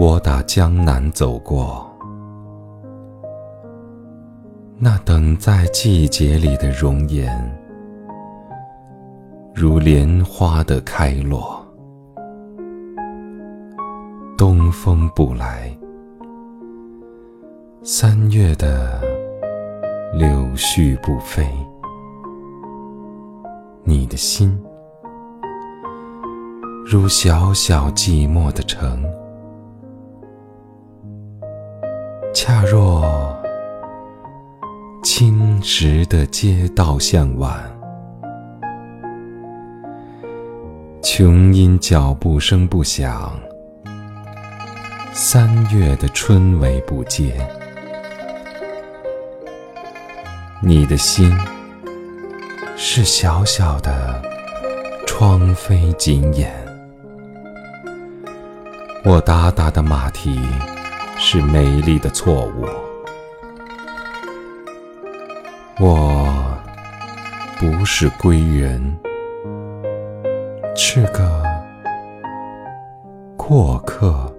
我打江南走过，那等在季节里的容颜，如莲花的开落。东风不来，三月的柳絮不飞，你的心如小小寂寞的城。恰若青石的街道向晚，琼音脚步声不响，三月的春雷不接。你的心是小小的窗扉紧掩，我达达的马蹄。是美丽的错误。我不是归人，是个过客。